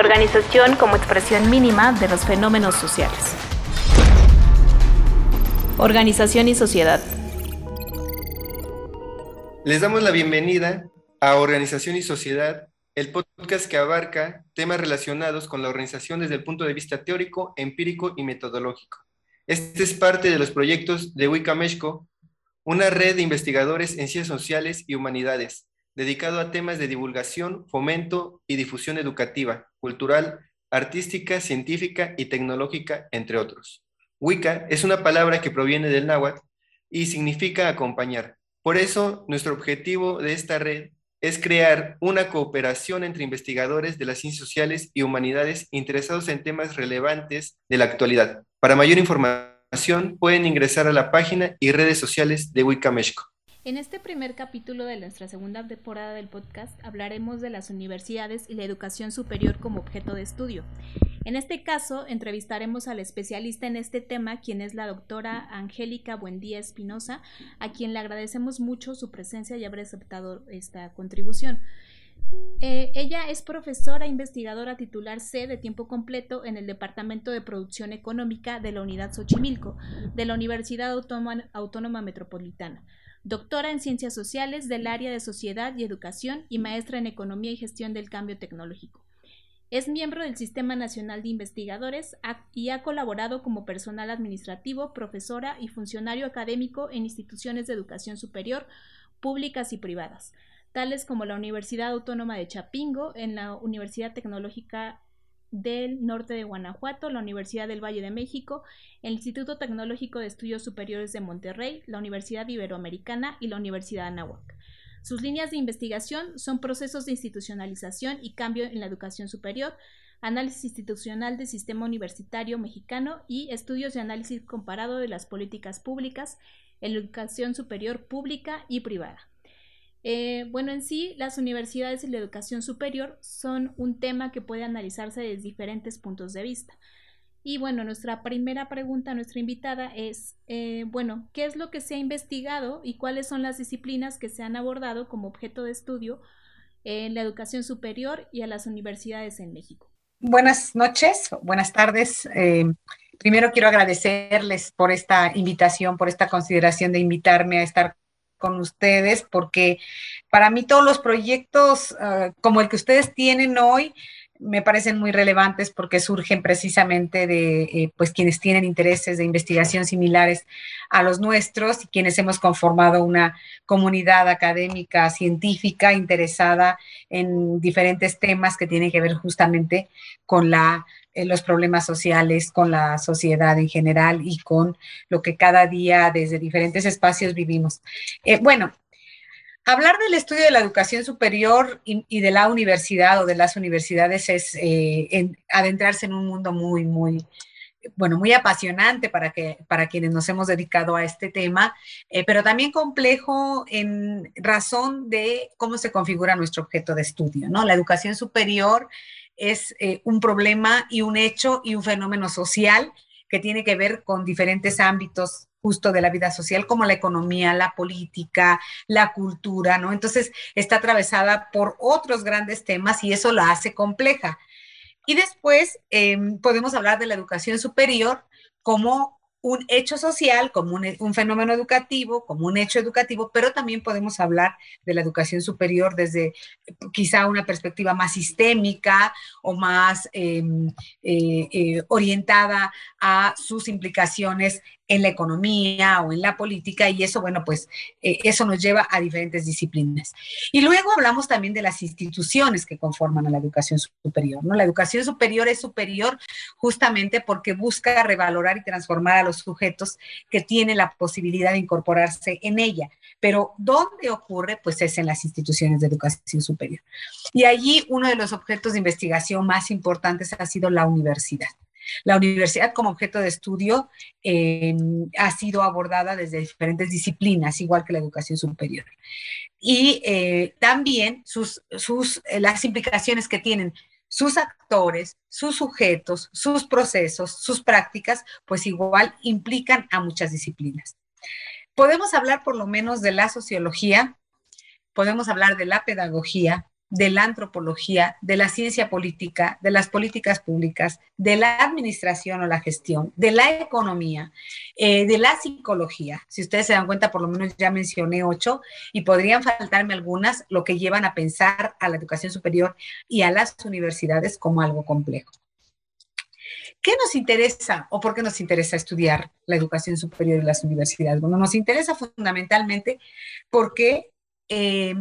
organización como expresión mínima de los fenómenos sociales. Organización y sociedad. Les damos la bienvenida a Organización y Sociedad, el podcast que abarca temas relacionados con la organización desde el punto de vista teórico, empírico y metodológico. Este es parte de los proyectos de Wicameshco, una red de investigadores en ciencias sociales y humanidades, dedicado a temas de divulgación, fomento y difusión educativa, cultural, artística, científica y tecnológica, entre otros. Wicca es una palabra que proviene del náhuatl y significa acompañar. Por eso, nuestro objetivo de esta red es crear una cooperación entre investigadores de las ciencias sociales y humanidades interesados en temas relevantes de la actualidad. Para mayor información, pueden ingresar a la página y redes sociales de Wicca México. En este primer capítulo de nuestra segunda temporada del podcast hablaremos de las universidades y la educación superior como objeto de estudio. En este caso, entrevistaremos al especialista en este tema, quien es la doctora Angélica Buendía Espinosa, a quien le agradecemos mucho su presencia y haber aceptado esta contribución. Eh, ella es profesora investigadora titular C de tiempo completo en el Departamento de Producción Económica de la Unidad Xochimilco, de la Universidad Autónoma Metropolitana doctora en Ciencias Sociales del área de Sociedad y Educación y maestra en Economía y Gestión del Cambio Tecnológico. Es miembro del Sistema Nacional de Investigadores y ha colaborado como personal administrativo, profesora y funcionario académico en instituciones de educación superior, públicas y privadas, tales como la Universidad Autónoma de Chapingo, en la Universidad Tecnológica del Norte de Guanajuato, la Universidad del Valle de México, el Instituto Tecnológico de Estudios Superiores de Monterrey, la Universidad Iberoamericana y la Universidad Anáhuac. Sus líneas de investigación son procesos de institucionalización y cambio en la educación superior, análisis institucional del sistema universitario mexicano y estudios de análisis comparado de las políticas públicas en educación superior pública y privada. Eh, bueno, en sí, las universidades y la educación superior son un tema que puede analizarse desde diferentes puntos de vista. Y bueno, nuestra primera pregunta a nuestra invitada es, eh, bueno, ¿qué es lo que se ha investigado y cuáles son las disciplinas que se han abordado como objeto de estudio en la educación superior y a las universidades en México? Buenas noches, buenas tardes. Eh, primero quiero agradecerles por esta invitación, por esta consideración de invitarme a estar con ustedes, porque para mí todos los proyectos ah, como el que ustedes tienen hoy me parecen muy relevantes porque surgen precisamente de eh, pues quienes tienen intereses de investigación similares a los nuestros y quienes hemos conformado una comunidad académica científica interesada en diferentes temas que tienen que ver justamente con la eh, los problemas sociales, con la sociedad en general y con lo que cada día desde diferentes espacios vivimos. Eh, bueno, hablar del estudio de la educación superior y, de la universidad o de las universidades es eh, adentrarse en un mundo muy, muy, bueno, muy apasionante para, que, para quienes nos hemos dedicado a este tema, pero también complejo en razón de cómo se configura nuestro objeto de estudio, ¿no? La educación superior es eh, un problema y un hecho y un fenómeno social que tiene que ver con diferentes ámbitos justo de la vida social, como la economía, la política, la cultura, ¿no? Entonces está atravesada por otros grandes temas y eso la hace compleja. Y después em, podemos hablar de la educación superior como un hecho social, como un, fenómeno educativo, como un hecho educativo, pero también podemos hablar de la educación superior desde quizá una perspectiva más sistémica o más em, eh, eh, orientada a sus implicaciones en la economía o en la política y eso, bueno, pues eh, eso nos lleva a diferentes disciplinas. Y luego hablamos también de las instituciones que conforman a la educación superior, ¿no? La educación superior es superior justamente porque busca revalorar y transformar a los sujetos que tienen la posibilidad de incorporarse en ella. Pero ¿dónde ocurre? Pues es en las instituciones de educación superior. Y allí uno de los objetos de investigación más importantes ha sido la universidad. La universidad como objeto de estudio eh, ha sido abordada desde diferentes disciplinas, igual que la educación superior. Y eh, también sus, sus, eh, las implicaciones que tienen sus actores, sus sujetos, sus procesos, sus prácticas, pues igual implican a muchas disciplinas. Podemos hablar por lo menos de la sociología, podemos hablar de la pedagogía, de la antropología, de la ciencia política, de las políticas públicas, de la administración o la gestión, de la economía, eh, de la psicología. Si ustedes se dan cuenta, por lo menos ya mencioné ocho y podrían faltarme algunas, lo que llevan a pensar a la educación superior y a las universidades como algo complejo. ¿Qué nos interesa o por qué nos interesa estudiar la educación superior y las universidades? Bueno, nos interesa fundamentalmente porque eh,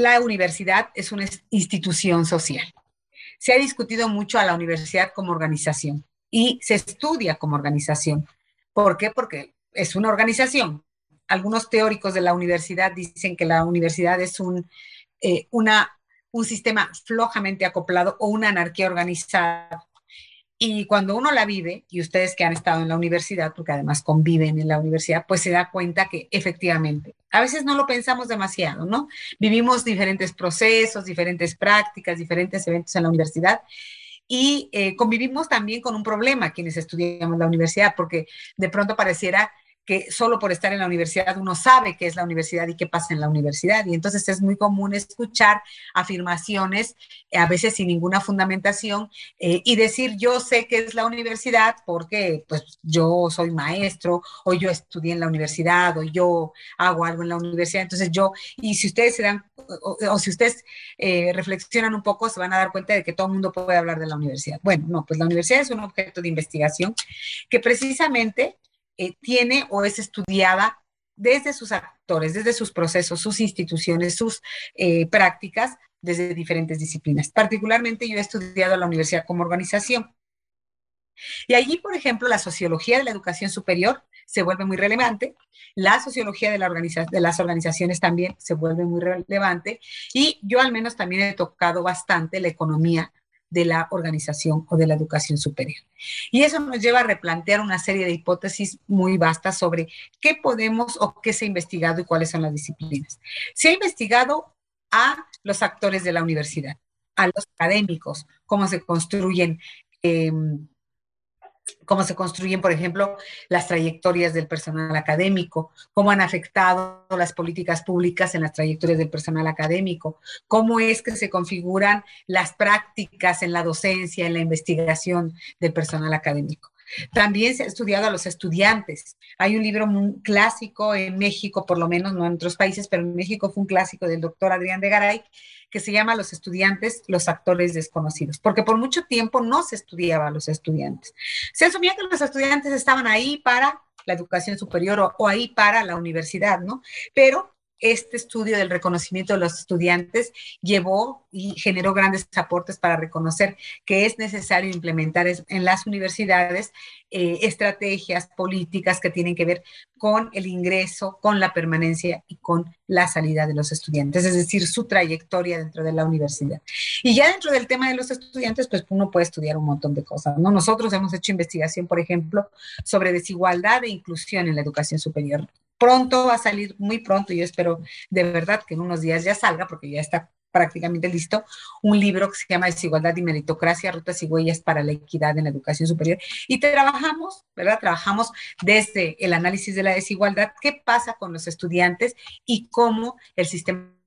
la universidad es una institución social. Se ha discutido mucho a la universidad como organización y se estudia como organización. ¿Por qué? Porque es una organización. Algunos teóricos de la universidad dicen que la universidad es un, eh, una, un sistema flojamente acoplado o una anarquía organizada y cuando uno la vive, y ustedes que han estado en la universidad, porque además conviven en la universidad, pues se da cuenta que efectivamente, a veces no lo pensamos demasiado, ¿no? Vivimos diferentes procesos, diferentes prácticas, diferentes eventos en la universidad y eh, convivimos también con un problema quienes estudiamos la universidad, porque de pronto pareciera que solo por estar en la universidad uno sabe qué es la universidad y qué pasa en la universidad. Y entonces es muy común escuchar afirmaciones, eh, a veces sin ninguna fundamentación, eh, y decir yo sé qué es la universidad porque pues yo soy maestro o yo estudié en la universidad o yo hago algo en la universidad. Entonces yo, y si ustedes se dan, o, si ustedes eh, reflexionan un poco, se van a dar cuenta de que todo el mundo puede hablar de la universidad. Bueno, no, pues la universidad es un objeto de investigación que precisamente eh, tiene o es estudiada desde sus actores, desde sus procesos, sus instituciones, sus eh, prácticas, desde diferentes disciplinas. Particularmente yo he estudiado la universidad como organización. Y allí, por ejemplo, la sociología de la educación superior se vuelve muy relevante, la sociología de las organizaciones también se vuelve muy relevante y yo al menos también he tocado bastante la economía de la organización o de la educación superior. Y eso nos lleva a replantear una serie de hipótesis muy vastas sobre qué podemos o qué se ha investigado y cuáles son las disciplinas. Se ha investigado a los actores de la universidad, a los académicos, cómo se construyen eh, cómo se construyen, por ejemplo, las trayectorias del personal académico, cómo han afectado las políticas públicas en las trayectorias del personal académico, cómo es que se configuran las prácticas en la docencia, en la investigación del personal académico. También se ha estudiado a los estudiantes. Hay un libro clásico en México, por lo menos no en otros países, pero en México fue un clásico del doctor Adrián de Garay, que se llama Los estudiantes, los actores desconocidos, porque por mucho tiempo no se estudiaba a los estudiantes. Se asumía que los estudiantes estaban ahí para la educación superior o, o ahí para la universidad, ¿no? Pero este estudio del reconocimiento de los estudiantes llevó y generó grandes aportes para reconocer que es necesario implementar en las universidades eh, estrategias políticas que tienen que ver con el ingreso, con la permanencia y con la salida de los estudiantes, es decir, su trayectoria dentro de la universidad. Y ya dentro del tema de los estudiantes, pues uno puede estudiar un montón de cosas, ¿no? Nosotros hemos hecho investigación, por ejemplo, sobre desigualdad e inclusión en la educación superior pronto va a salir, muy pronto, yo espero de verdad que en unos días ya salga, porque ya está prácticamente listo, un libro que se llama Desigualdad y Meritocracia, Rutas y Huellas para la Equidad en la Educación Superior. Y trabajamos, ¿verdad? Trabajamos desde el análisis de la desigualdad, qué pasa con los estudiantes y cómo el sistema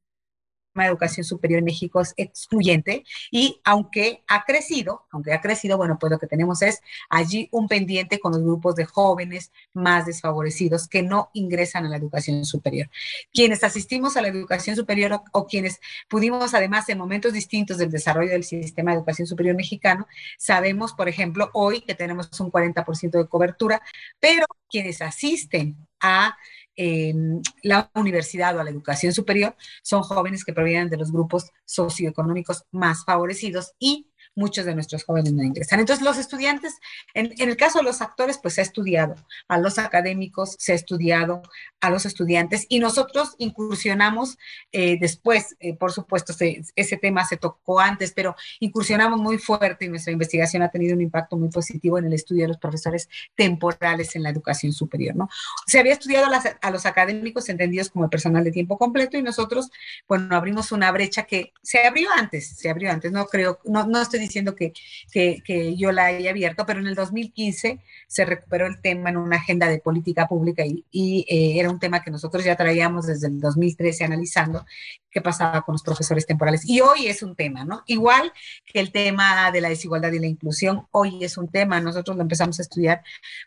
de educación superior en México es excluyente y aunque ha crecido, aunque ha crecido, bueno, pues lo que tenemos es allí un pendiente con los grupos de jóvenes más desfavorecidos que no ingresan a la educación superior. Quienes asistimos a la educación superior o, o quienes pudimos además en momentos distintos del desarrollo del sistema de educación superior mexicano, sabemos, por ejemplo, hoy que tenemos un 40% de cobertura, pero quienes asisten a la universidad o la educación superior son jóvenes que provienen de los grupos socioeconómicos más favorecidos y muchos de nuestros jóvenes no ingresan. Entonces, los estudiantes, en, el caso de los actores, pues se ha estudiado a los académicos, se ha estudiado a los estudiantes y nosotros incursionamos eh, después, eh, por supuesto, ese tema se tocó antes, pero incursionamos muy fuerte y nuestra investigación ha tenido un impacto muy positivo en el estudio de los profesores temporales en la educación superior, ¿no? Se había estudiado a, los académicos entendidos como el personal de tiempo completo y nosotros, bueno, abrimos una brecha que se abrió antes, se abrió antes, no creo, no, no estoy diciendo que, que, yo la haya abierto, pero en el 2015 se recuperó el tema en una agenda de política pública y, y eh, era un tema que nosotros ya traíamos desde el 2013 analizando, qué pasaba con los profesores temporales. Y hoy es un tema, ¿no? Igual que el tema de la desigualdad y la inclusión, hoy es un tema. Nosotros lo empezamos a estudiar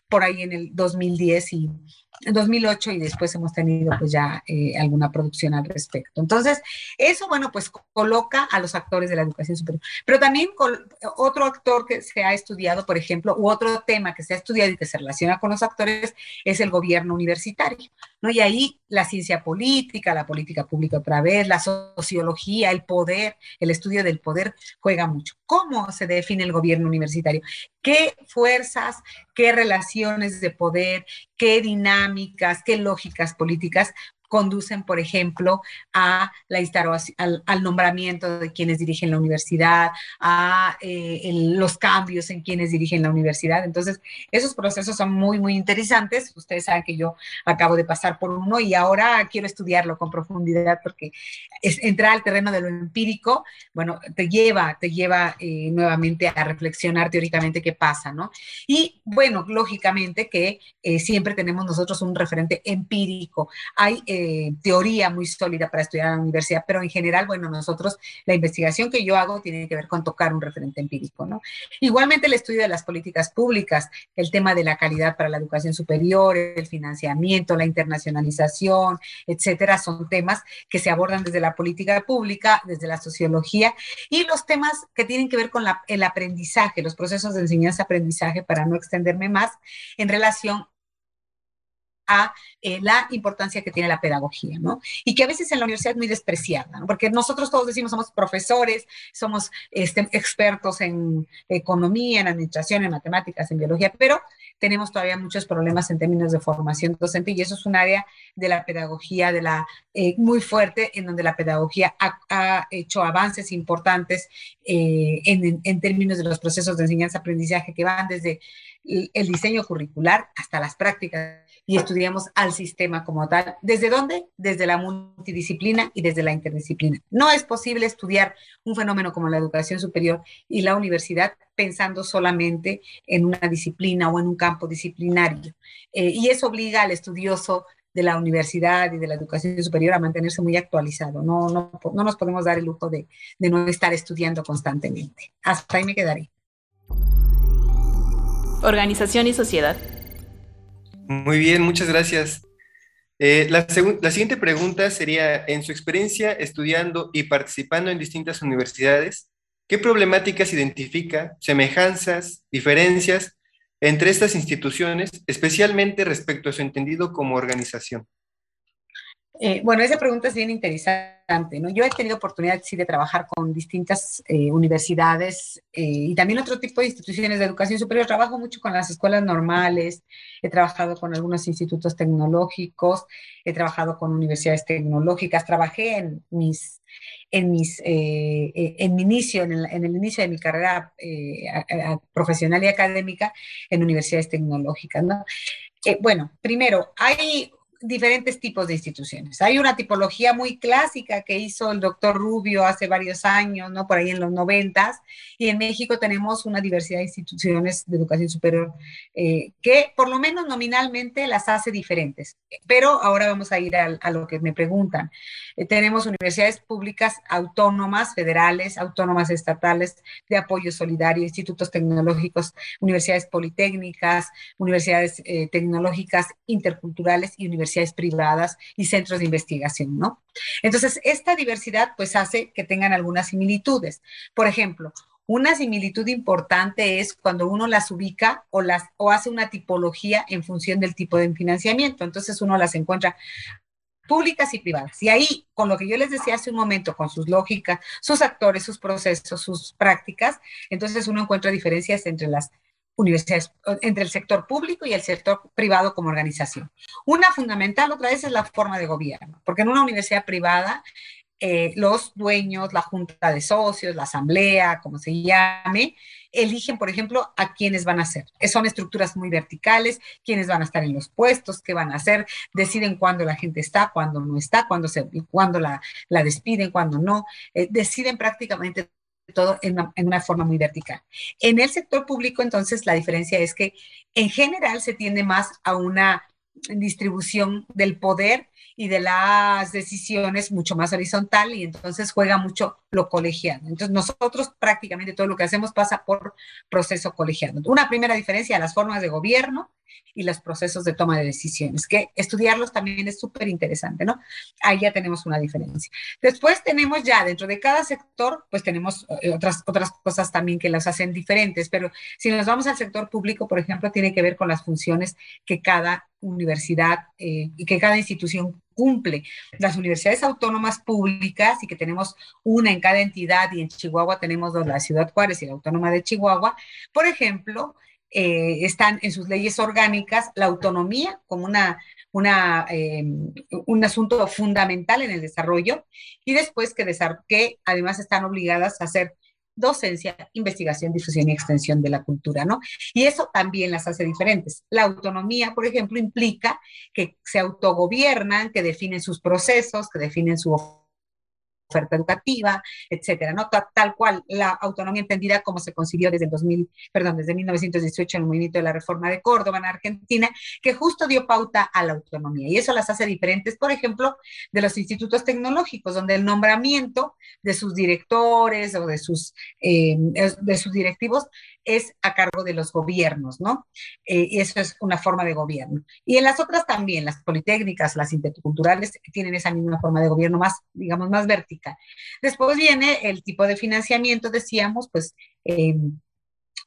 por ahí en el 2010 y en 2008 y después hemos tenido pues ya eh, alguna producción al respecto. Entonces, eso, bueno, pues coloca a los actores de la educación superior. Pero también otro actor que se ha estudiado, por ejemplo, u otro tema que se ha estudiado y que se relaciona con los actores es el gobierno universitario, ¿no? Y ahí la ciencia política, la política pública otra vez, la sociología, el poder, el estudio del poder juega mucho. ¿Cómo se define el gobierno universitario? ¿Qué fuerzas, qué relaciones de poder, qué dinámicas, qué lógicas políticas conducen, por ejemplo, a la al, al, nombramiento de quienes dirigen la universidad, a eh, los cambios en quienes dirigen la universidad. Entonces, esos procesos son muy, muy interesantes. Ustedes saben que yo acabo de pasar por uno y ahora quiero estudiarlo con profundidad porque es, entrar al terreno de lo empírico, bueno, te lleva, te lleva eh, nuevamente a reflexionar teóricamente qué pasa, ¿no? Y bueno, lógicamente que eh, siempre tenemos nosotros un referente empírico. Hay eh, teoría muy sólida para estudiar en la universidad, pero en general, bueno, nosotros, la investigación que yo hago tiene que ver con tocar un referente empírico, ¿no? Igualmente el estudio de las políticas públicas, el tema de la calidad para la educación superior, el financiamiento, la internacionalización, etcétera, son temas que se abordan desde la política pública, desde la sociología y los temas que tienen que ver con el aprendizaje, los procesos de enseñanza-aprendizaje, para no extenderme más, en relación a eh, la importancia que tiene la pedagogía, ¿no? Y que a veces en la universidad es muy despreciada, ¿no? Porque nosotros todos decimos somos profesores, somos este, expertos en economía, en administración, en matemáticas, en biología, pero tenemos todavía muchos problemas en términos de formación docente y eso es un área de la pedagogía de la eh, muy fuerte en donde la pedagogía ha, hecho avances importantes eh, en, en, términos de los procesos de enseñanza-aprendizaje que van desde el diseño curricular hasta las prácticas y estudiamos al sistema como tal. ¿Desde dónde? Desde la multidisciplina y desde la interdisciplina. No es posible estudiar un fenómeno como la educación superior y la universidad pensando solamente en una disciplina o en un campo disciplinario. Eh, y eso obliga al estudioso de la universidad y de la educación superior a mantenerse muy actualizado. No, no, no nos podemos dar el lujo de, de no estar estudiando constantemente. Hasta ahí me quedaré. Organización y sociedad. Muy bien, muchas gracias. Eh, la, la, siguiente pregunta sería, en su experiencia estudiando y participando en distintas universidades, ¿qué problemáticas identifica, semejanzas, diferencias entre estas instituciones, especialmente respecto a su entendido como organización? Eh, bueno, esa pregunta es bien interesante. Yo he tenido oportunidad, sí, de trabajar con distintas eh, universidades eh, y también otro tipo de instituciones de educación superior. Trabajo mucho con las escuelas normales, he trabajado con algunos institutos tecnológicos, he trabajado con universidades tecnológicas, trabajé en mis, en mis, en mi inicio, en el, inicio de mi carrera profesional y académica en universidades tecnológicas, ¿no? bueno, primero, hay diferentes tipos de instituciones. Hay una tipología muy clásica que hizo el doctor Rubio hace varios años, ¿no? Por ahí en los noventas, y en México tenemos una diversidad de instituciones de educación superior eh, que por lo menos nominalmente las hace diferentes. Pero ahora vamos a ir a, lo que me preguntan. Eh, tenemos universidades públicas autónomas, federales, autónomas estatales, de apoyo solidario, institutos tecnológicos, universidades politécnicas, universidades eh, tecnológicas interculturales y universidades privadas y centros de investigación, ¿no? Entonces, esta diversidad pues hace que tengan algunas similitudes. Por ejemplo, una similitud importante es cuando uno las ubica o, las, o hace una tipología en función del tipo de financiamiento. Entonces uno las encuentra públicas y privadas. Y ahí, con lo que yo les decía hace un momento, con sus lógicas, sus actores, sus procesos, sus prácticas, entonces uno encuentra diferencias entre las universidades, entre el sector público y el sector privado como organización. Una fundamental, otra vez, es la forma de gobierno, porque en una universidad privada, eh, los dueños, la junta de socios, la asamblea, como se llame, eligen, por ejemplo, a quiénes van a ser. Son estructuras muy verticales, quiénes van a estar en los puestos, qué van a hacer, deciden cuándo la gente está, cuándo no está, cuándo, se, cuándo la, la despiden, cuándo no, eh, deciden prácticamente todo en una, forma muy vertical. En el sector público, entonces, la diferencia es que en general se tiende más a una distribución del poder y de las decisiones mucho más horizontal y entonces juega mucho lo colegiado. Entonces nosotros prácticamente todo lo que hacemos pasa por proceso colegiado. Una primera diferencia, las formas de gobierno y los procesos de toma de decisiones, que estudiarlos también es súper interesante, ¿no? Ahí ya tenemos una diferencia. Después tenemos ya dentro de cada sector, pues tenemos eh, otras, otras cosas también que las hacen diferentes, pero si nos vamos al sector público, por ejemplo, tiene que ver con las funciones que cada universidad eh, y que cada institución cumple. Las universidades autónomas públicas, y que tenemos una en cada entidad, y en Chihuahua tenemos dos, la Ciudad Juárez y la Autónoma de Chihuahua, por ejemplo, eh, están en sus leyes orgánicas la autonomía como una, eh, un asunto fundamental en el desarrollo y después que además están obligadas a hacer docencia, investigación, difusión y extensión de la cultura, ¿no? Y eso también las hace diferentes. La autonomía, por ejemplo, implica que se autogobiernan, que definen sus procesos, que definen su oferta educativa, etcétera, ¿no? Tal, cual la autonomía entendida como se concibió desde el 2000, perdón, desde 1918 en el movimiento de la reforma de Córdoba en Argentina, que justo dio pauta a la autonomía. Y eso las hace diferentes, por ejemplo, de los institutos tecnológicos, donde el nombramiento de sus directores o de sus, eh, de sus directivos es a cargo de los gobiernos, ¿no? Eh, y eso es una forma de gobierno. Y en las otras también, las politécnicas, las interculturales, tienen esa misma forma de gobierno más, digamos, más vertical. Después viene el tipo de financiamiento, decíamos, pues em,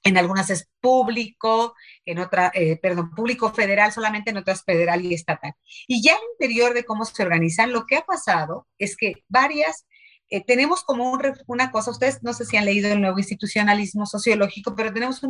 en algunas es público, en otra, eh, perdón, público federal, solamente en otras federal y estatal. Y ya al interior de cómo se organizan, lo que ha pasado es que varias eh, tenemos como una cosa, ustedes no sé si han leído el nuevo institucionalismo sociológico, pero tenemos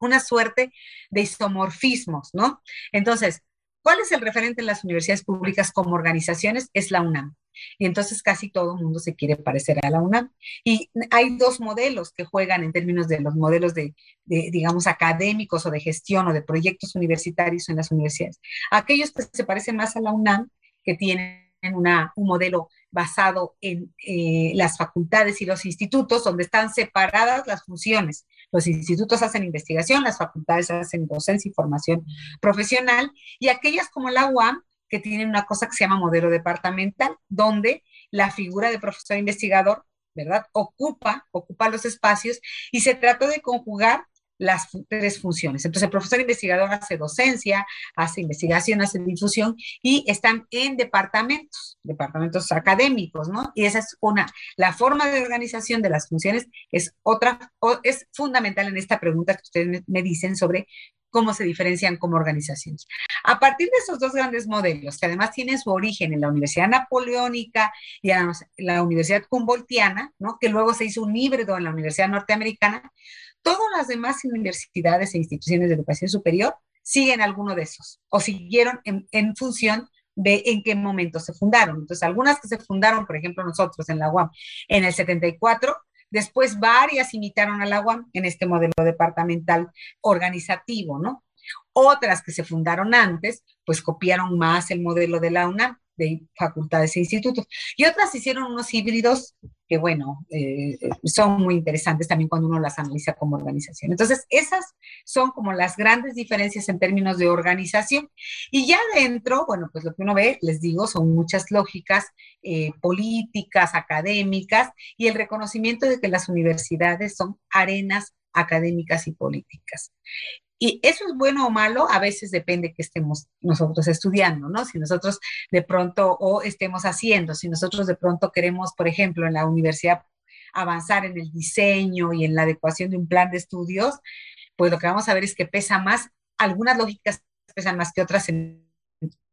una suerte de isomorfismos, ¿no? Entonces, ¿cuál es el referente en las universidades públicas como organizaciones? Es la UNAM. Y entonces casi todo el mundo se quiere parecer a la UNAM. Y hay dos modelos que juegan en términos de los modelos de, de, digamos, académicos o de gestión o de proyectos universitarios en las universidades. Aquellos que se parecen más a la UNAM, que tienen una, un modelo basado en eh, las facultades y los institutos, donde están separadas las funciones. Los institutos hacen investigación, las facultades hacen docencia y formación profesional, y aquellas como la UAM, que tienen una cosa que se llama modelo departamental, donde la figura de profesor investigador, ¿verdad? Ocupa, ocupa los espacios y se trata de conjugar las tres funciones. Entonces, el profesor investigador hace docencia, hace investigación, hace difusión y están en departamentos, departamentos académicos, ¿no? Y esa es una, la forma de organización de las funciones es otra, es fundamental en esta pregunta que ustedes me dicen sobre cómo se diferencian como organizaciones. A partir de esos dos grandes modelos, que además tienen su origen en la Universidad Napoleónica y en la Universidad Humboldtiana, ¿no? que luego se hizo un híbrido en la Universidad Norteamericana, Todas las demás universidades e instituciones de educación superior siguen alguno de esos o siguieron en, función de en qué momento se fundaron. Entonces, algunas que se fundaron, por ejemplo, nosotros en la UAM en el 74, después varias imitaron a la UAM en este modelo departamental organizativo, ¿no? Otras que se fundaron antes, pues copiaron más el modelo de la UNAM de facultades e institutos. Y otras hicieron unos híbridos que, bueno, eh, son muy interesantes también cuando uno las analiza como organización. Entonces, esas son como las grandes diferencias en términos de organización. Y ya dentro, bueno, pues lo que uno ve, les digo, son muchas lógicas eh, políticas, académicas, y el reconocimiento de que las universidades son arenas académicas y políticas. Y eso es bueno o malo, a veces depende que estemos nosotros estudiando, ¿no? Si nosotros de pronto o estemos haciendo, si nosotros de pronto queremos, por ejemplo, en la universidad avanzar en el diseño y en la adecuación de un plan de estudios, pues lo que vamos a ver es que pesa más, algunas lógicas pesan más que otras en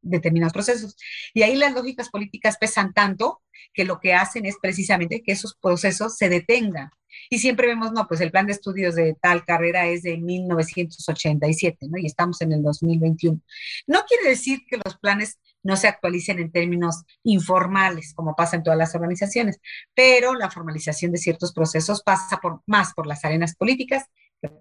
determinados procesos. Y ahí las lógicas políticas pesan tanto que lo que hacen es precisamente que esos procesos se detengan. Y siempre vemos, no, pues el plan de estudios de tal carrera es de 1987, ¿no? Y estamos en el 2021. No quiere decir que los planes no se actualicen en términos informales, como pasa en todas las organizaciones, pero la formalización de ciertos procesos pasa por, más por las arenas políticas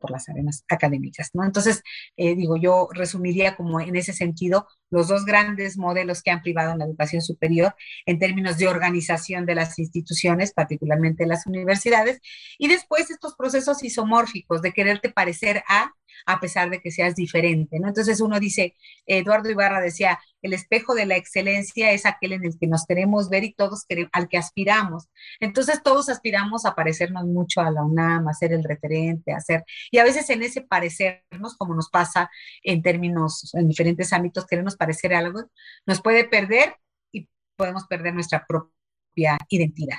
por las arenas académicas, ¿no? Entonces, eh, digo, yo resumiría como en ese sentido los dos grandes modelos que han privado en la educación superior en términos de organización de las instituciones, particularmente las universidades, y después estos procesos isomórficos de quererte parecer a a pesar de que seas diferente, ¿no? Entonces uno dice, Eduardo Ibarra decía, el espejo de la excelencia es aquel en el que nos queremos ver y todos queremos, al que aspiramos. Entonces todos aspiramos a parecernos mucho a la UNAM, a ser el referente, a ser, y a veces en ese parecernos, como nos pasa en términos, en diferentes ámbitos, queremos parecer algo, nos puede perder y podemos perder nuestra propia identidad.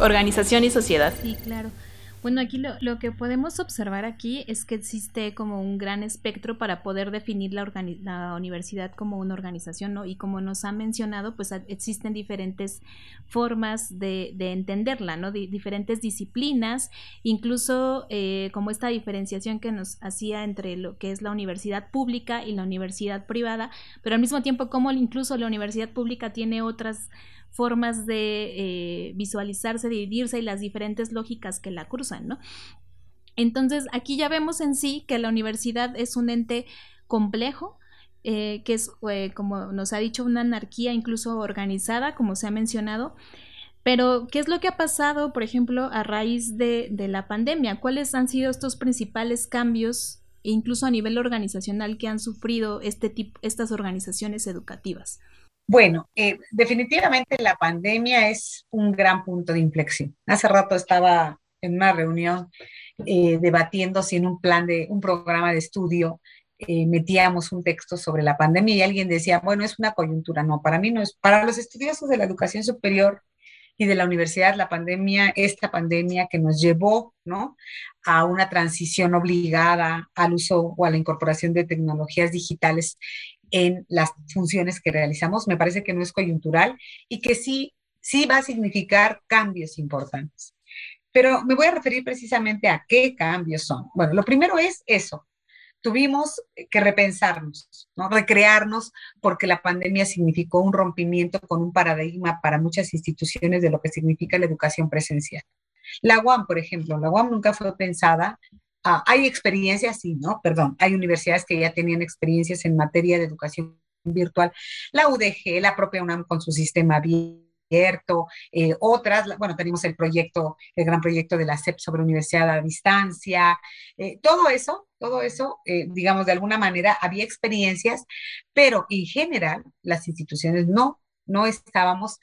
Organización y sociedad. Sí, claro. Bueno, aquí lo, que podemos observar aquí es que existe como un gran espectro para poder definir la, la universidad como una organización, ¿no? Y como nos ha mencionado, pues existen diferentes formas de, de entenderla, ¿no? diferentes disciplinas, incluso eh, como esta diferenciación que nos hacía entre lo que es la universidad pública y la universidad privada, pero al mismo tiempo como incluso la universidad pública tiene otras formas de eh, visualizarse, dividirse y las diferentes lógicas que la cruzan, ¿no? Entonces, aquí ya vemos en sí que la universidad es un ente complejo, eh, que es, eh, como nos ha dicho, una anarquía incluso organizada, como se ha mencionado. Pero, ¿qué es lo que ha pasado, por ejemplo, a raíz de, de la pandemia? ¿Cuáles han sido estos principales cambios, incluso a nivel organizacional, que han sufrido este tipo, estas organizaciones educativas? Bueno, eh, definitivamente la pandemia es un gran punto de inflexión. Hace rato estaba en una reunión eh, debatiendo si en un plan de un programa de estudio eh, metíamos un texto sobre la pandemia y alguien decía, bueno, es una coyuntura. No, para mí no es. Para los estudiosos de la educación superior y de la universidad, la pandemia, esta pandemia que nos llevó, ¿no? A una transición obligada al uso o a la incorporación de tecnologías digitales en las funciones que realizamos. Me parece que no es coyuntural y que sí, sí va a significar cambios importantes. Pero me voy a referir precisamente a qué cambios son. Bueno, lo primero es eso. Tuvimos que repensarnos, ¿no? recrearnos, porque la pandemia significó un rompimiento con un paradigma para muchas instituciones de lo que significa la educación presencial. La UAM, por ejemplo, la UAM nunca fue pensada Ah, hay experiencias, sí, ¿no? Perdón, hay universidades que ya tenían experiencias en materia de educación virtual. La UDG, la propia UNAM con su sistema abierto, eh, otras, bueno, tenemos el proyecto, el gran proyecto de la CEP sobre universidad a distancia, eh, todo eso, todo eso, eh, digamos, de alguna manera había experiencias, pero en general las instituciones no no estábamos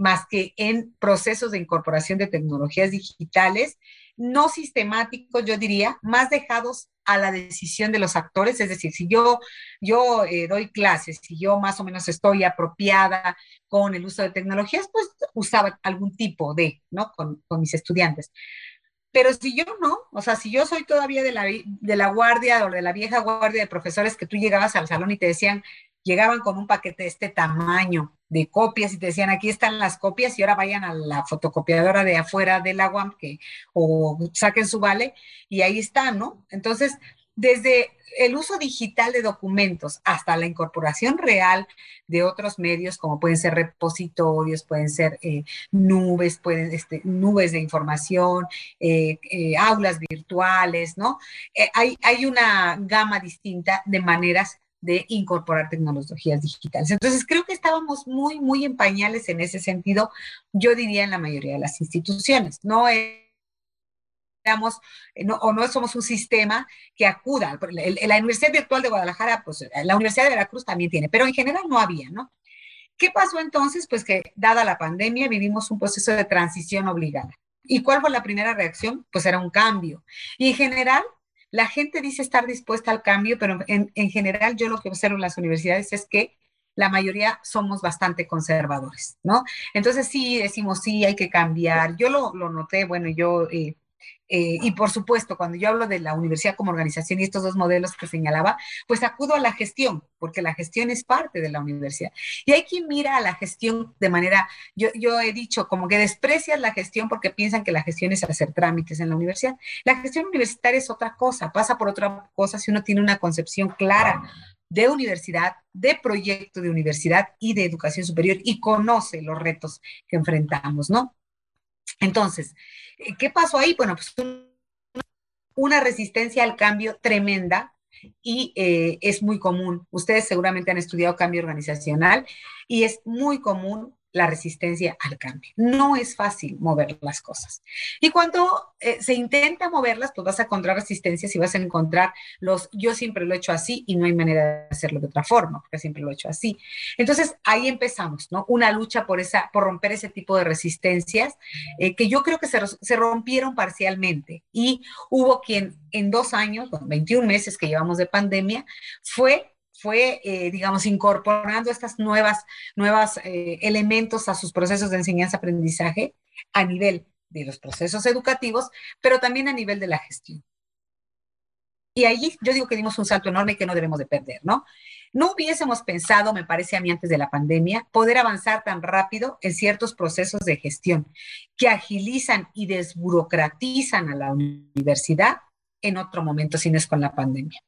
más que en procesos de incorporación de tecnologías digitales no sistemáticos, yo diría, más dejados a la decisión de los actores, es decir, si yo, yo eh, doy clases, si yo más o menos estoy apropiada con el uso de tecnologías, pues usaba algún tipo de, ¿no? Con, con mis estudiantes. Pero si yo no, o sea, si yo soy todavía de la, de la guardia o de la vieja guardia de profesores que tú llegabas al salón y te decían, llegaban con un paquete de este tamaño de copias y te decían, aquí están las copias y ahora vayan a la fotocopiadora de afuera del agua que, o saquen su vale y ahí está, ¿no? Entonces, desde el uso digital de documentos hasta la incorporación real de otros medios, como pueden ser repositorios, pueden ser eh, nubes, pueden este, nubes de información, eh, eh, aulas virtuales, ¿no? hay, hay una gama distinta de maneras de incorporar tecnologías digitales. Entonces, creo que estábamos muy, muy en pañales en ese sentido, yo diría en la mayoría de las instituciones. No éramos, no, o no somos un sistema que acuda. La Universidad Virtual de Guadalajara, pues la Universidad de Veracruz también tiene, pero en general no había, ¿no? ¿Qué pasó entonces? Pues que dada la pandemia vivimos un proceso de transición obligada. ¿Y cuál fue la primera reacción? Pues era un cambio. Y en general, la gente dice estar dispuesta al cambio, pero en, general yo lo que observo en las universidades es que la mayoría somos bastante conservadores, ¿no? Entonces sí decimos, sí, hay que cambiar. Yo lo, noté, bueno, yo eh, eh, y por supuesto, cuando yo hablo de la universidad como organización y estos dos modelos que señalaba, pues acudo a la gestión, porque la gestión es parte de la universidad. Y hay quien mira a la gestión de manera, yo, yo he dicho, como que desprecias la gestión porque piensan que la gestión es hacer trámites en la universidad. La gestión universitaria es otra cosa, pasa por otra cosa si uno tiene una concepción clara de universidad, de proyecto de universidad y de educación superior y conoce los retos que enfrentamos, ¿no? Entonces, ¿qué pasó ahí? Bueno, pues una resistencia al cambio tremenda y eh, es muy común. Ustedes seguramente han estudiado cambio organizacional y es muy común la resistencia al cambio. No es fácil mover las cosas. Y cuando eh, se intenta moverlas, pues vas a encontrar resistencias y vas a encontrar los, yo siempre lo he hecho así y no hay manera de hacerlo de otra forma, porque siempre lo he hecho así. Entonces ahí empezamos, ¿no? Una lucha por, esa, por romper ese tipo de resistencias eh, que yo creo que se, se rompieron parcialmente. Y hubo quien en dos años, 21 meses que llevamos de pandemia, fue fue, eh, digamos, incorporando estas nuevas, nuevas eh, elementos a sus procesos de enseñanza-aprendizaje a nivel de los procesos educativos, pero también a nivel de la gestión. Y allí yo digo que dimos un salto enorme que no debemos de perder, ¿no? No hubiésemos pensado, me parece a mí antes de la pandemia, poder avanzar tan rápido en ciertos procesos de gestión que agilizan y desburocratizan a la universidad en otro momento, si es con la pandemia.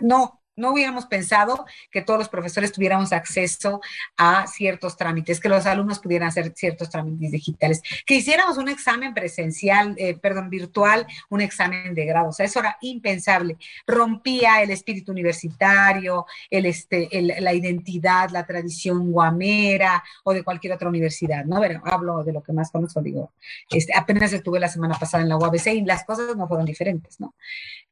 no, no hubiéramos pensado que todos los profesores tuviéramos acceso a ciertos trámites, que los alumnos pudieran hacer ciertos trámites digitales, que hiciéramos un examen presencial, eh, perdón, virtual, un examen de grado. O sea, eso era impensable. Rompía el espíritu universitario, el, este, la identidad, la tradición guamera o de cualquier otra universidad, ¿no? Pero hablo de lo que más conozco, digo, este, apenas estuve la semana pasada en la UABC y las cosas no fueron diferentes, ¿no?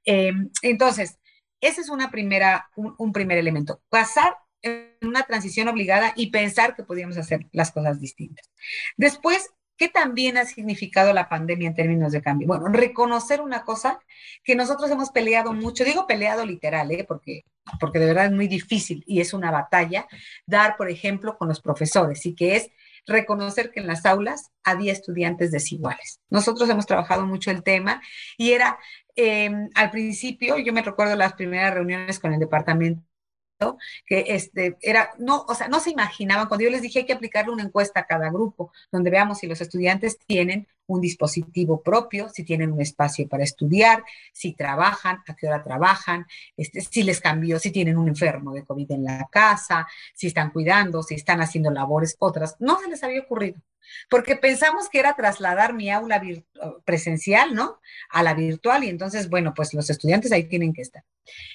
Em, entonces, ese es una primera, un, primer elemento. Pasar en una transición obligada y pensar que podíamos hacer las cosas distintas. Después, ¿qué también ha significado la pandemia en términos de cambio? Bueno, reconocer una cosa que nosotros hemos peleado mucho, digo peleado literal, ¿eh? porque, porque de verdad es muy difícil y es una batalla, dar, por ejemplo, con los profesores, y que es reconocer que en las aulas había estudiantes desiguales. Nosotros hemos trabajado mucho el tema y era Em, al principio, yo me recuerdo las primeras reuniones con el departamento que este era, no, o sea, no se imaginaban, cuando yo les dije hay que aplicarle una encuesta a cada grupo, donde veamos si los estudiantes tienen un dispositivo propio, si tienen un espacio para estudiar, si trabajan, a qué hora trabajan, este, si les cambió, si tienen un enfermo de COVID en la casa, si están cuidando, si están haciendo labores otras. No se les había ocurrido, porque pensamos que era trasladar mi aula presencial, ¿no? A la virtual y entonces, bueno, pues los estudiantes ahí tienen que estar.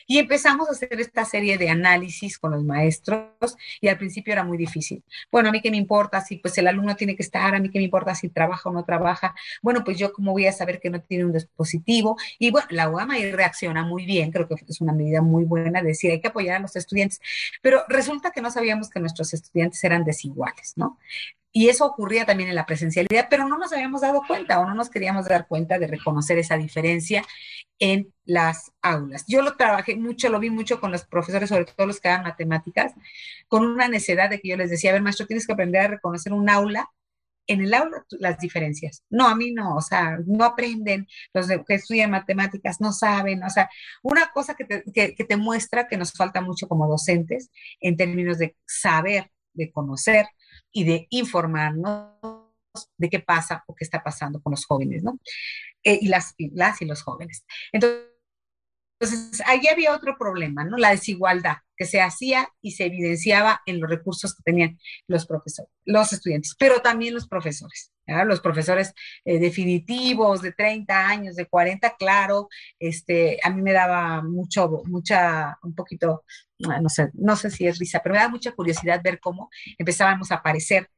Y empezamos a hacer esta serie de análisis con los maestros y al principio era muy difícil. Bueno, a mí qué me importa si pues el alumno tiene que estar, a mí qué me importa si trabaja o no trabaja bueno, pues yo cómo voy a saber que no tiene un dispositivo. Y bueno, la UAM ahí reacciona muy bien, creo que es una medida muy buena decir, hay que apoyar a los estudiantes, pero resulta que no sabíamos que nuestros estudiantes eran desiguales, ¿no? Y eso ocurría también en la presencialidad, pero no nos habíamos dado cuenta o no nos queríamos dar cuenta de reconocer esa diferencia en las aulas. Yo lo trabajé mucho, lo vi mucho con los profesores, sobre todo los que daban matemáticas, con una necesidad de que yo les decía, a ver, maestro, tienes que aprender a reconocer un aula en el aula las diferencias. No, a mí no, o sea, no aprenden, los que estudian matemáticas no saben, o sea, una cosa que te, que, te muestra que nos falta mucho como docentes en términos de saber, de conocer y de informarnos de qué pasa o qué está pasando con los jóvenes, ¿no? Eh, y, las, y las y los jóvenes. Entonces, entonces, ahí había otro problema, ¿no? La desigualdad que se hacía y se evidenciaba en los recursos que tenían los profesores, los estudiantes, pero también los profesores, los profesores eh, definitivos de 30 años, de 40, claro, este, a mí me daba mucho, mucha, un poquito, ah, no sé, no sé si es risa, pero me da mucha curiosidad ver cómo empezábamos a aparecer,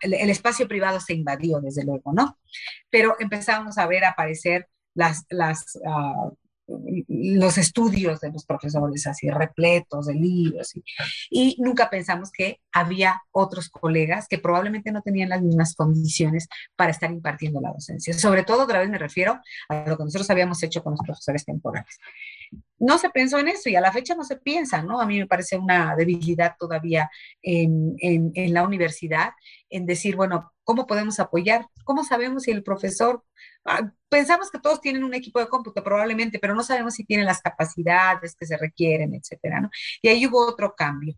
el espacio privado se invadió, desde luego, ¿no? Pero empezábamos a ver aparecer las, las uh, los estudios de los profesores así repletos de libros y, nunca pensamos que había otros colegas que probablemente no tenían las mismas condiciones para estar impartiendo la docencia. Sobre todo, otra vez me refiero a lo que nosotros habíamos hecho con los profesores temporales. No se pensó en eso y a la fecha no se piensa, ¿no? A mí me parece una debilidad todavía en, en, en la universidad en decir, bueno, ¿cómo podemos apoyar? ¿Cómo sabemos si el profesor Ah, pensamos que todos tienen un equipo de cómputo probablemente, pero no sabemos si tienen las capacidades que se requieren, etcétera, ¿no? Y ahí hubo otro cambio.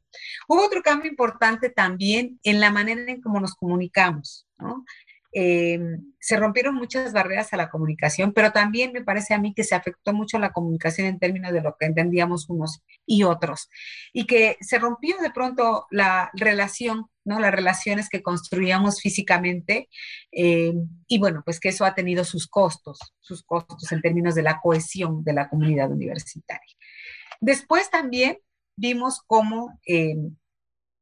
Hubo otro cambio importante también en la manera en cómo nos comunicamos, ¿no? Eh, se rompieron muchas barreras a la comunicación, pero también me parece a mí que se afectó mucho la comunicación en términos de lo que entendíamos unos y otros, y que se rompió de pronto la relación, ¿no? Las relaciones que construíamos físicamente, eh, y bueno, pues que eso ha tenido sus costos, sus costos en términos de la cohesión de la comunidad universitaria. Después también vimos cómo eh,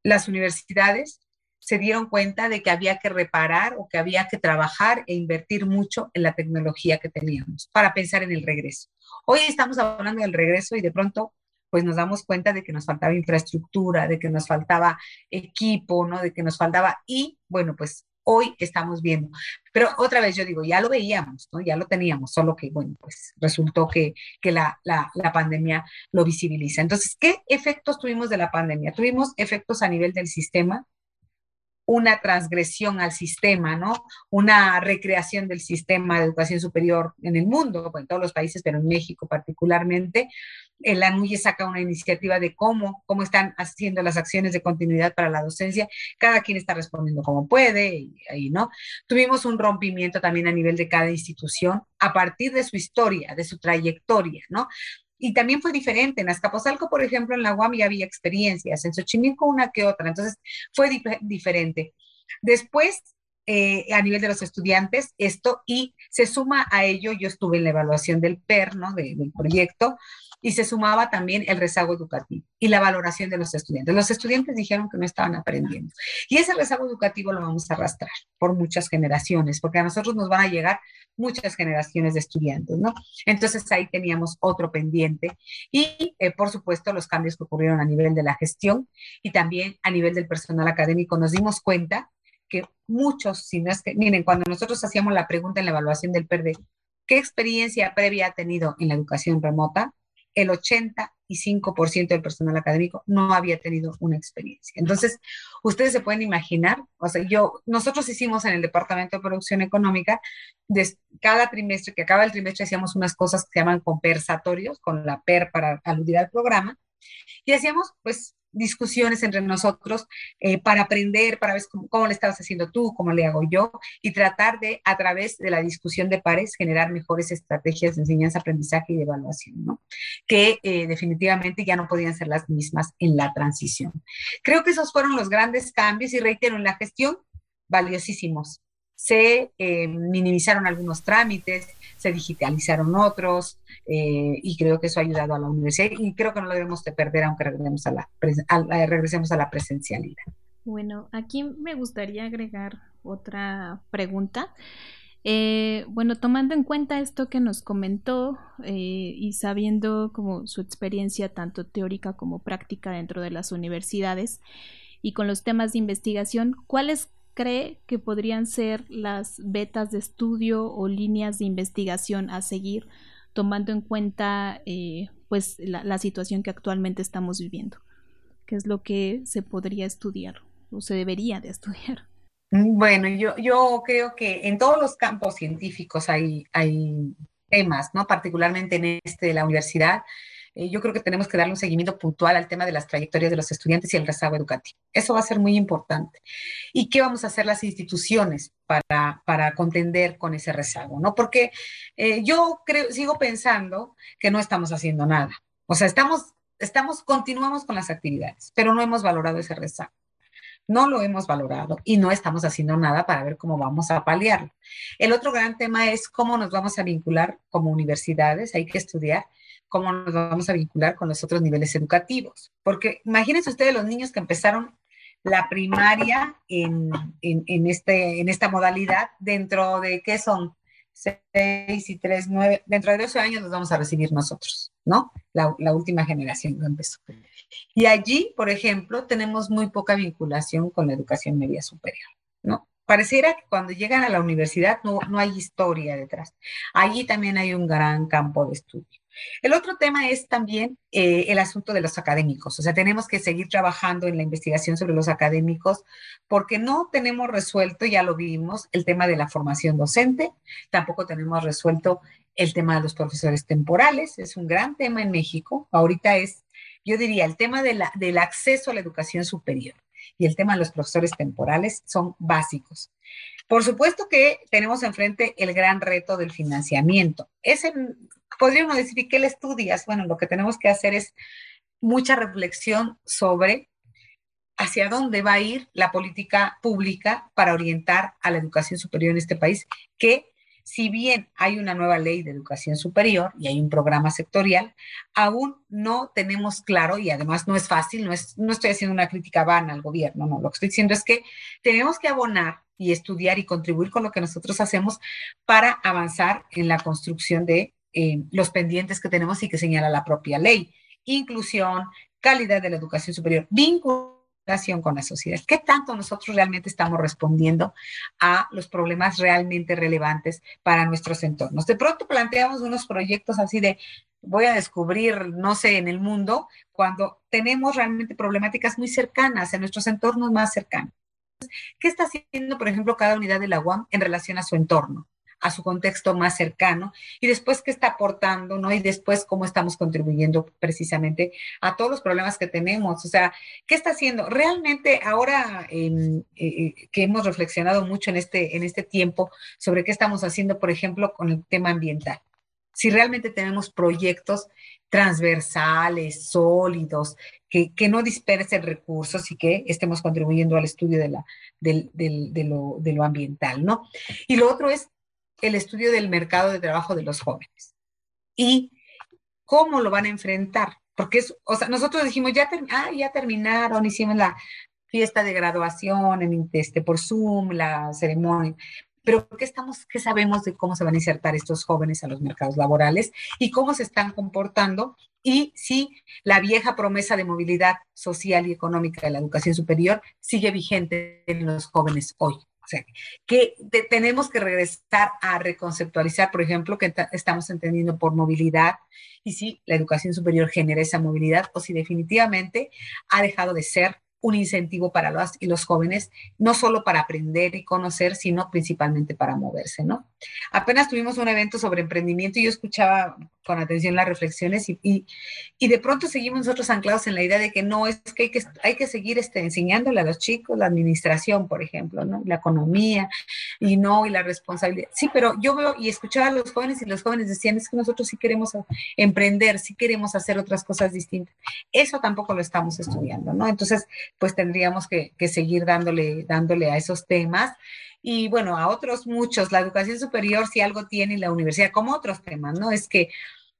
las universidades se dieron cuenta de que había que reparar o que había que trabajar e invertir mucho en la tecnología que teníamos para pensar en el regreso. Hoy estamos hablando del regreso y de pronto pues nos damos cuenta de que nos faltaba infraestructura, de que nos faltaba equipo, ¿no? De que nos faltaba y bueno, pues hoy estamos viendo. Pero otra vez yo digo, ya lo veíamos, ¿no? Ya lo teníamos, solo que, bueno, pues resultó que, que la, la, la, pandemia lo visibiliza. Entonces, ¿qué efectos tuvimos de la pandemia? Tuvimos efectos a nivel del sistema, una transgresión al sistema, ¿no? Una recreación del sistema de educación superior en el mundo, en todos los países, pero en México particularmente. El ANUYE saca una iniciativa de cómo, cómo están haciendo las acciones de continuidad para la docencia. Cada quien está respondiendo como puede, y ¿no? Tuvimos un rompimiento también a nivel de cada institución a partir de su historia, de su trayectoria, ¿no? Y también fue diferente. En Azcapotzalco, por ejemplo, en la UAM ya había experiencias, en Xochimilco una que otra, entonces fue diferente. Después, eh, a nivel de los estudiantes, esto, y se suma a ello, yo estuve en la evaluación del PER, ¿no? del proyecto, y se sumaba también el rezago educativo y la valoración de los estudiantes. Los estudiantes dijeron que no estaban aprendiendo. Y ese rezago educativo lo vamos a arrastrar por muchas generaciones, porque a nosotros nos van a llegar muchas generaciones de estudiantes, ¿no? Entonces ahí teníamos otro pendiente. Y, eh, por supuesto, los cambios que ocurrieron a nivel de la gestión y también a nivel del personal académico. Nos dimos cuenta que muchos, si no es que, miren, cuando nosotros hacíamos la pregunta en la evaluación del PERDE, ¿qué experiencia previa ha tenido en la educación remota? El 85% del personal académico no había tenido una experiencia. Entonces, ustedes se pueden imaginar, o sea, yo, nosotros hicimos en el Departamento de Producción Económica, cada trimestre, que acaba el trimestre, hacíamos unas cosas que se llaman conversatorios, con la PER para aludir al programa, y hacíamos, pues, discusiones entre nosotros eh, para aprender, para ver cómo, le estabas haciendo tú, cómo le hago yo, y tratar de, a través de la discusión de pares, generar mejores estrategias de enseñanza, aprendizaje y de evaluación. Que eh, definitivamente ya no podían ser las mismas en la transición. Creo que esos fueron los grandes cambios y reitero, en la gestión, valiosísimos se eh, minimizaron algunos trámites, se digitalizaron otros, eh, y creo que eso ha ayudado a la universidad y creo que no lo debemos de perder aunque regresemos a la, regresemos a la presencialidad. Bueno, aquí me gustaría agregar otra pregunta. Eh, bueno, tomando en cuenta esto que nos comentó y sabiendo como su experiencia tanto teórica como práctica dentro de las universidades y con los temas de investigación, ¿cuáles cree que podrían ser las betas de estudio o líneas de investigación a seguir, tomando en cuenta eh, pues la, situación que actualmente estamos viviendo? ¿Qué es lo que se podría estudiar o se debería de estudiar? Mm, bueno, yo, yo creo que en todos los campos científicos hay, hay temas, ¿no? Particularmente en este de la universidad, eh, yo creo que tenemos que darle un seguimiento puntual al tema de las trayectorias de los estudiantes y el rezago educativo. Eso va a ser muy importante. ¿Y qué vamos a hacer las instituciones para, para contender con ese rezago? ¿no? Porque eh, yo creo, sigo pensando que no estamos haciendo nada. O sea, estamos, estamos, continuamos con las actividades, pero no hemos valorado ese rezago no lo hemos valorado y no estamos haciendo nada para ver cómo vamos a paliarlo. El otro gran tema es cómo nos vamos a vincular como universidades, hay que estudiar cómo nos vamos a vincular con los otros niveles educativos. Porque imagínense ustedes los niños que empezaron la primaria en, este, en esta modalidad, dentro de qué son seis y tres, nueve, dentro de 12 años los vamos a recibir nosotros, ¿no? La, la, última generación que empezó. Y allí, por ejemplo, tenemos muy poca vinculación con la educación media superior, ¿no? Pareciera que cuando llegan a la universidad no, no hay historia detrás. Allí también hay un gran campo de estudio. El otro tema es también eh, el asunto de los académicos. O sea, tenemos que seguir trabajando en la investigación sobre los académicos porque no tenemos resuelto, ya lo vimos, el tema de la formación docente, tampoco tenemos resuelto el tema de los profesores temporales, es un gran tema en México. Ahorita es, yo diría, el tema de la, del acceso a la educación superior y el tema de los profesores temporales son básicos. Por supuesto que tenemos enfrente el gran reto del financiamiento. Ese podríamos decir, ¿qué le estudias? Bueno, lo que tenemos que hacer es mucha reflexión sobre hacia dónde va a ir la política pública para orientar a la educación superior en este país, que si bien hay una nueva ley de educación superior y hay un programa sectorial, aún no tenemos claro, y además no es fácil, no, es, no estoy haciendo una crítica vana al gobierno, no, lo que estoy diciendo es que tenemos que abonar y estudiar y contribuir con lo que nosotros hacemos para avanzar en la construcción de eh, los pendientes que tenemos y que señala la propia ley. Inclusión, calidad de la educación superior, vínculo con la sociedad. ¿Qué tanto nosotros realmente estamos respondiendo a los problemas realmente relevantes para nuestros entornos? De pronto planteamos unos proyectos así de voy a descubrir, no sé, en el mundo, cuando tenemos realmente problemáticas muy cercanas, en nuestros entornos más cercanos. ¿Qué está haciendo, por ejemplo, cada unidad de la UAM en relación a su entorno? A su contexto más cercano y después qué está aportando, ¿no? Y después cómo estamos contribuyendo precisamente a todos los problemas que tenemos. O sea, ¿qué está haciendo? Realmente ahora eh, eh, que hemos reflexionado mucho en este, en este tiempo sobre qué estamos haciendo, por ejemplo, con el tema ambiental. Si realmente tenemos proyectos transversales, sólidos, que, no dispersen recursos y que estemos contribuyendo al estudio de, la, de, lo, de, lo, ambiental, ¿no? Y lo otro es el estudio del mercado de trabajo de los jóvenes y cómo lo van a enfrentar. Porque es, o sea, nosotros dijimos, ya, ah, ya terminaron, hicimos la fiesta de graduación en, este, por Zoom, la ceremonia, pero ¿qué, estamos, ¿qué sabemos de cómo se van a insertar estos jóvenes a los mercados laborales y cómo se están comportando? Y si la vieja promesa de movilidad social y económica de la educación superior sigue vigente en los jóvenes hoy. O sea, que tenemos que regresar a reconceptualizar, por ejemplo, que estamos entendiendo por movilidad y si la educación superior genera esa movilidad o si definitivamente ha dejado de ser un incentivo para los y los jóvenes, no solo para aprender y conocer, sino principalmente para moverse, ¿no? Apenas tuvimos un evento sobre emprendimiento y yo escuchaba con atención las reflexiones y, y, de pronto seguimos nosotros anclados en la idea de que no, es que hay que, hay que seguir este, enseñándole a los chicos la administración, por ejemplo, ¿no? La economía y no, y la responsabilidad. Sí, pero yo veo y escuchaba a los jóvenes y los jóvenes decían, es que nosotros sí queremos emprender, sí queremos hacer otras cosas distintas. Eso tampoco lo estamos estudiando, ¿no? Entonces, pues tendríamos que, seguir dándole, dándole a esos temas y bueno, a otros muchos. La educación superior si algo tiene la universidad, como otros temas, ¿no? Es que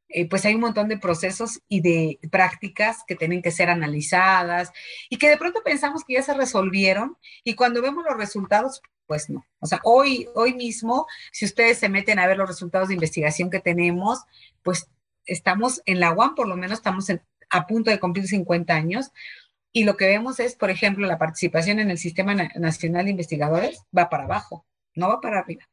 eh, pues hay un montón de procesos y de prácticas que tienen que ser analizadas y que de pronto pensamos que ya se resolvieron y cuando vemos los resultados, pues no. O sea, hoy, hoy mismo, si ustedes se meten a ver los resultados de investigación que tenemos, pues estamos en la UAM, por lo menos estamos a punto de cumplir 50 años y lo que vemos es, por ejemplo, la participación en el Sistema Nacional de Investigadores va para abajo, no va para arriba.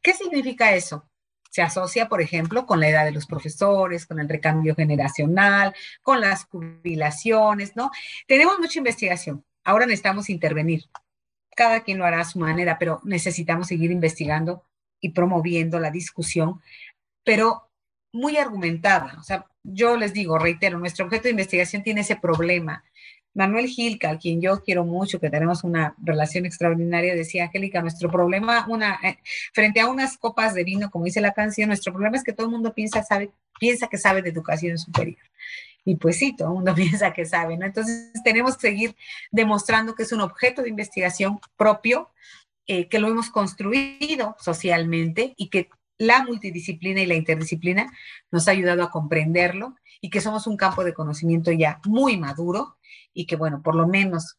¿Qué significa eso? Se asocia, por ejemplo, con la edad de los profesores, con el recambio generacional, con las jubilaciones, ¿no? Tenemos mucha investigación. Ahora necesitamos intervenir. Cada quien lo hará a su manera, pero necesitamos seguir investigando y promoviendo la discusión, pero muy argumentada. O sea, yo les digo, reitero, nuestro objeto de investigación tiene ese problema Manuel Gilca, a quien yo quiero mucho, que tenemos una relación extraordinaria, decía, Angélica, nuestro problema, una, eh, frente a unas copas de vino, como dice la canción, nuestro problema es que todo el mundo piensa, sabe, piensa que sabe de educación superior. Y pues sí, todo el mundo piensa que sabe, ¿no? Entonces tenemos que seguir demostrando que es un objeto de investigación propio, eh, que lo hemos construido socialmente y que la multidisciplina y la interdisciplina nos ha ayudado a comprenderlo y que somos un campo de conocimiento ya muy maduro y que, bueno, por lo menos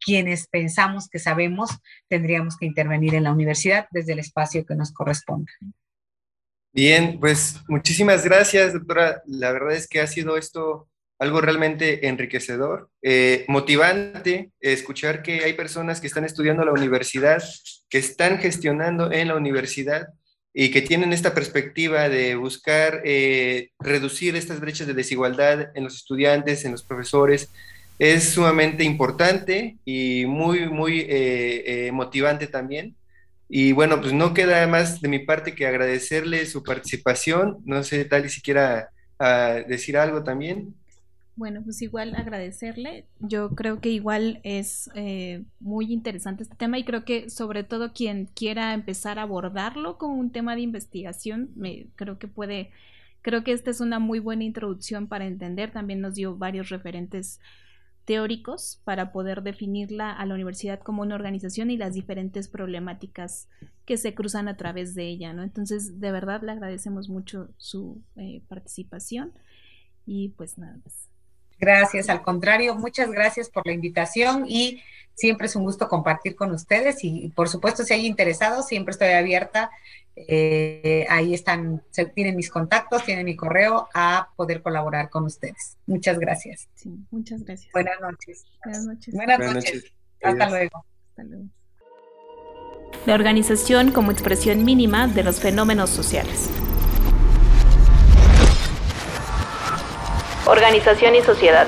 quienes pensamos que sabemos, tendríamos que intervenir en la universidad desde el espacio que nos corresponda. Bien, pues muchísimas gracias, doctora. La verdad es que ha sido esto algo realmente enriquecedor, eh, motivante escuchar que hay personas que están estudiando la universidad, que están gestionando en la universidad y que tienen esta perspectiva de buscar eh, reducir estas brechas de desigualdad en los estudiantes, en los profesores, es sumamente importante y muy, muy eh, eh, motivante también. Y bueno, pues no queda más de mi parte que agradecerle su participación. No sé, tal y si quiera ah, decir algo también. Bueno, pues igual agradecerle. Yo creo que igual es eh, muy interesante este tema y creo que sobre todo quien quiera empezar a abordarlo como un tema de investigación, me, creo que puede, creo que esta es una muy buena introducción para entender. También nos dio varios referentes teóricos para poder definirla a la universidad como una organización y las diferentes problemáticas que se cruzan a través de ella, ¿no? Entonces, de verdad le agradecemos mucho su eh, participación y pues nada más. Gracias, al contrario, muchas gracias por la invitación y siempre es un gusto compartir con ustedes y por supuesto si hay interesados, siempre estoy abierta. Eh, ahí están, tienen mis contactos, tienen mi correo a poder colaborar con ustedes. Muchas gracias. Sí, muchas gracias. Buenas noches. Buenas noches. Buenas, noches. Hasta luego. Hasta luego. La organización como expresión mínima de los fenómenos sociales. Organización y sociedad.